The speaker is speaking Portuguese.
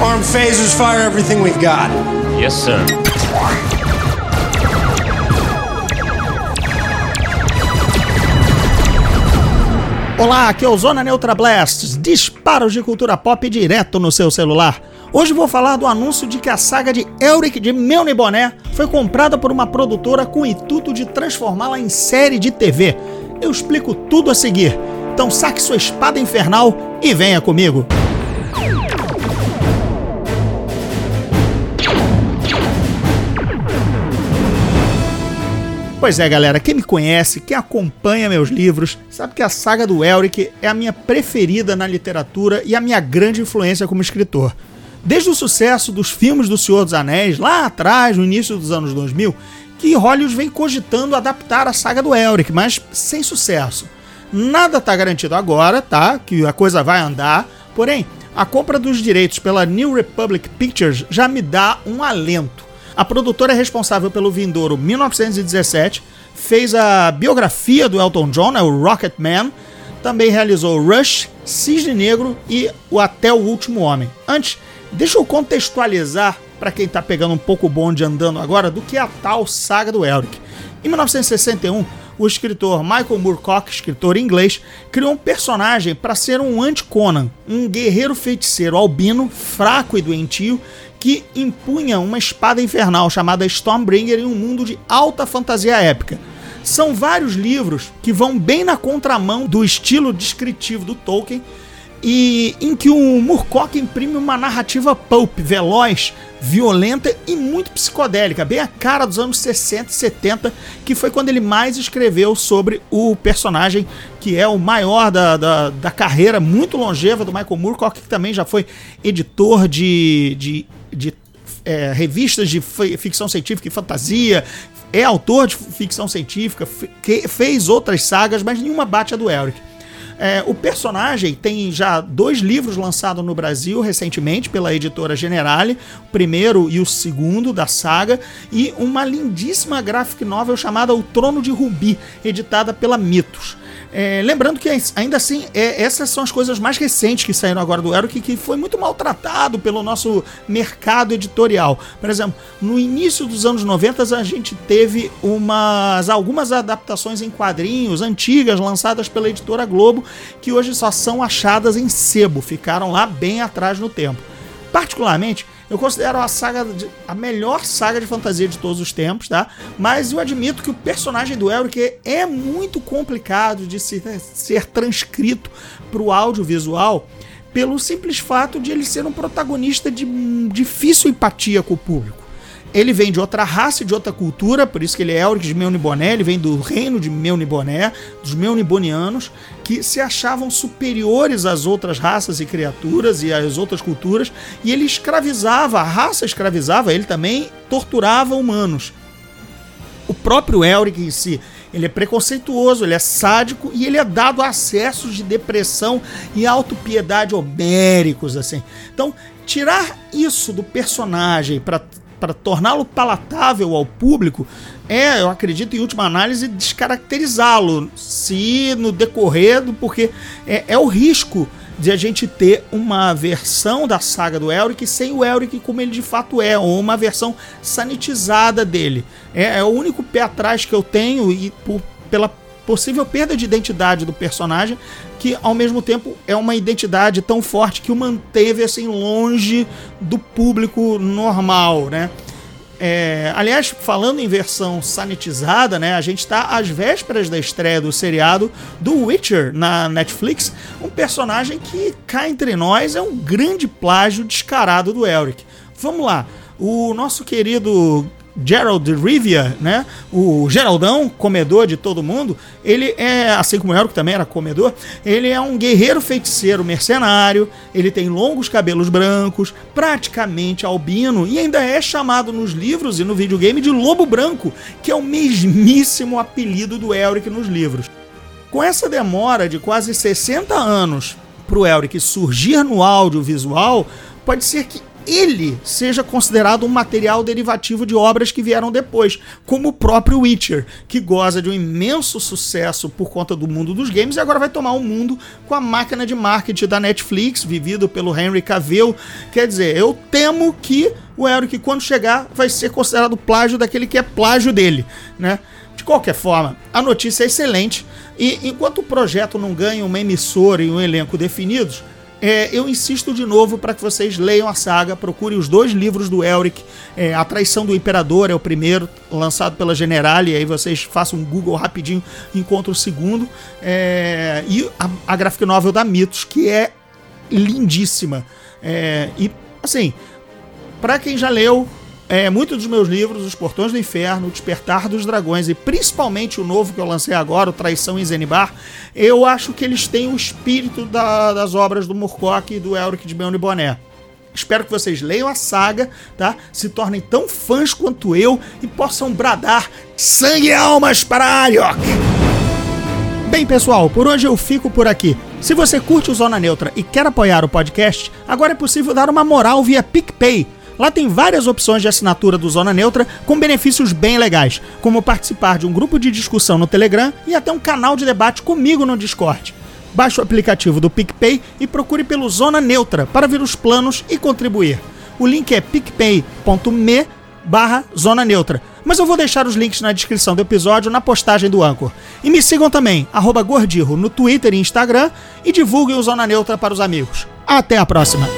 Arm phasers, fire everything we've got. Yes, sir. Olá, aqui é o Zona Neutra Blasts, disparos de cultura pop direto no seu celular. Hoje vou falar do anúncio de que a saga de Elric de Melny Boné foi comprada por uma produtora com o intuito de transformá-la em série de TV. Eu explico tudo a seguir, então saque sua espada infernal e venha comigo. Pois é, galera, quem me conhece, quem acompanha meus livros, sabe que a saga do Elric é a minha preferida na literatura e a minha grande influência como escritor. Desde o sucesso dos filmes do Senhor dos Anéis, lá atrás, no início dos anos 2000, que Hollywood vem cogitando adaptar a saga do Elric, mas sem sucesso. Nada está garantido agora, tá? Que a coisa vai andar, porém, a compra dos direitos pela New Republic Pictures já me dá um alento. A produtora responsável pelo vindouro 1917, fez a biografia do Elton John, né, o Rocket Man, também realizou Rush, Cisne Negro e o Até o Último Homem. Antes, deixa eu contextualizar para quem está pegando um pouco bonde andando agora do que é a tal saga do Elric. Em 1961, o escritor Michael Moorcock, escritor inglês, criou um personagem para ser um anti-Conan, um guerreiro feiticeiro albino, fraco e doentio, que impunha uma espada infernal chamada Stormbringer em um mundo de alta fantasia épica. São vários livros que vão bem na contramão do estilo descritivo do Tolkien e em que o Moorcock imprime uma narrativa pulp, veloz, violenta e muito psicodélica, bem a cara dos anos 60 e 70, que foi quando ele mais escreveu sobre o personagem que é o maior da, da, da carreira muito longeva do Michael Moorcock, que também já foi editor de, de, de é, revistas de ficção científica e fantasia, é autor de ficção científica, fez outras sagas, mas nenhuma bate a do Elric. É, o personagem tem já dois livros lançados no Brasil recentemente pela editora Generale, o primeiro e o segundo da saga, e uma lindíssima graphic novel chamada O Trono de Rubi, editada pela Mitos. É, lembrando que ainda assim, é, essas são as coisas mais recentes que saíram agora do Eric, que foi muito maltratado pelo nosso mercado editorial. Por exemplo, no início dos anos 90 a gente teve umas algumas adaptações em quadrinhos antigas lançadas pela editora Globo, que hoje só são achadas em sebo, ficaram lá bem atrás no tempo. Particularmente, eu considero a saga de, a melhor saga de fantasia de todos os tempos, tá? Mas eu admito que o personagem do Elric é muito complicado de se, ser transcrito para o audiovisual pelo simples fato de ele ser um protagonista de difícil empatia com o público. Ele vem de outra raça, de outra cultura, por isso que ele é Elric de Melniboné, ele vem do reino de Melniboné, dos Melnibonianos, que se achavam superiores às outras raças e criaturas e às outras culturas, e ele escravizava, a raça escravizava, ele também torturava humanos. O próprio Elric em si, ele é preconceituoso, ele é sádico e ele é dado a acessos de depressão e autopiedade homéricos, assim. Então, tirar isso do personagem para para torná-lo palatável ao público é, eu acredito, em última análise, descaracterizá-lo, se no decorrer do. porque é, é, o risco de a gente ter uma versão da saga do Elric sem o Elric como ele de fato é, ou uma versão sanitizada dele. É, é o único pé atrás que eu tenho e por, pela possível perda de identidade do personagem, que ao mesmo tempo é uma identidade tão forte que o manteve assim longe do público normal, né? É, aliás, falando em versão sanitizada, né? A gente está às vésperas da estreia do seriado do Witcher na Netflix, um personagem que cá entre nós é um grande plágio descarado do Elric. Vamos lá, o nosso querido Gerald Rivia, né? O Geraldão, comedor de todo mundo, ele é, assim como o que também era comedor, ele é um guerreiro feiticeiro mercenário, ele tem longos cabelos brancos, praticamente albino e ainda é chamado nos livros e no videogame de Lobo Branco, que é o mesmíssimo apelido do Elric nos livros. Com essa demora de quase 60 anos para o Elric surgir no audiovisual, pode ser que ele seja considerado um material derivativo de obras que vieram depois, como o próprio Witcher, que goza de um imenso sucesso por conta do mundo dos games e agora vai tomar o um mundo com a máquina de marketing da Netflix, vivido pelo Henry Cavill. Quer dizer, eu temo que o Elric, quando chegar, vai ser considerado plágio daquele que é plágio dele, né? De qualquer forma, a notícia é excelente e enquanto o projeto não ganha uma emissora e um elenco definidos, é, eu insisto de novo para que vocês leiam a saga, procurem os dois livros do Elric. É, a Traição do Imperador é o primeiro, lançado pela Generale, aí vocês façam um Google rapidinho, encontram o segundo. É, e a, a graphic novel da Mitos, que é lindíssima. É, e, assim, para quem já leu, é, muitos dos meus livros, Os Portões do Inferno, O Despertar dos Dragões e principalmente o novo que eu lancei agora, O Traição em Zenibar, eu acho que eles têm o espírito da, das obras do Murcock e do Elric de Beone Boné. Espero que vocês leiam a saga, tá? Se tornem tão fãs quanto eu e possam bradar sangue e almas para Ariok! Bem, pessoal, por hoje eu fico por aqui. Se você curte o Zona Neutra e quer apoiar o podcast, agora é possível dar uma moral via PicPay Lá tem várias opções de assinatura do Zona Neutra com benefícios bem legais, como participar de um grupo de discussão no Telegram e até um canal de debate comigo no Discord. Baixe o aplicativo do PicPay e procure pelo Zona Neutra para ver os planos e contribuir. O link é picpay.me barra Zona Neutra. Mas eu vou deixar os links na descrição do episódio na postagem do Anchor. E me sigam também, Gordirro, no Twitter e Instagram e divulguem o Zona Neutra para os amigos. Até a próxima!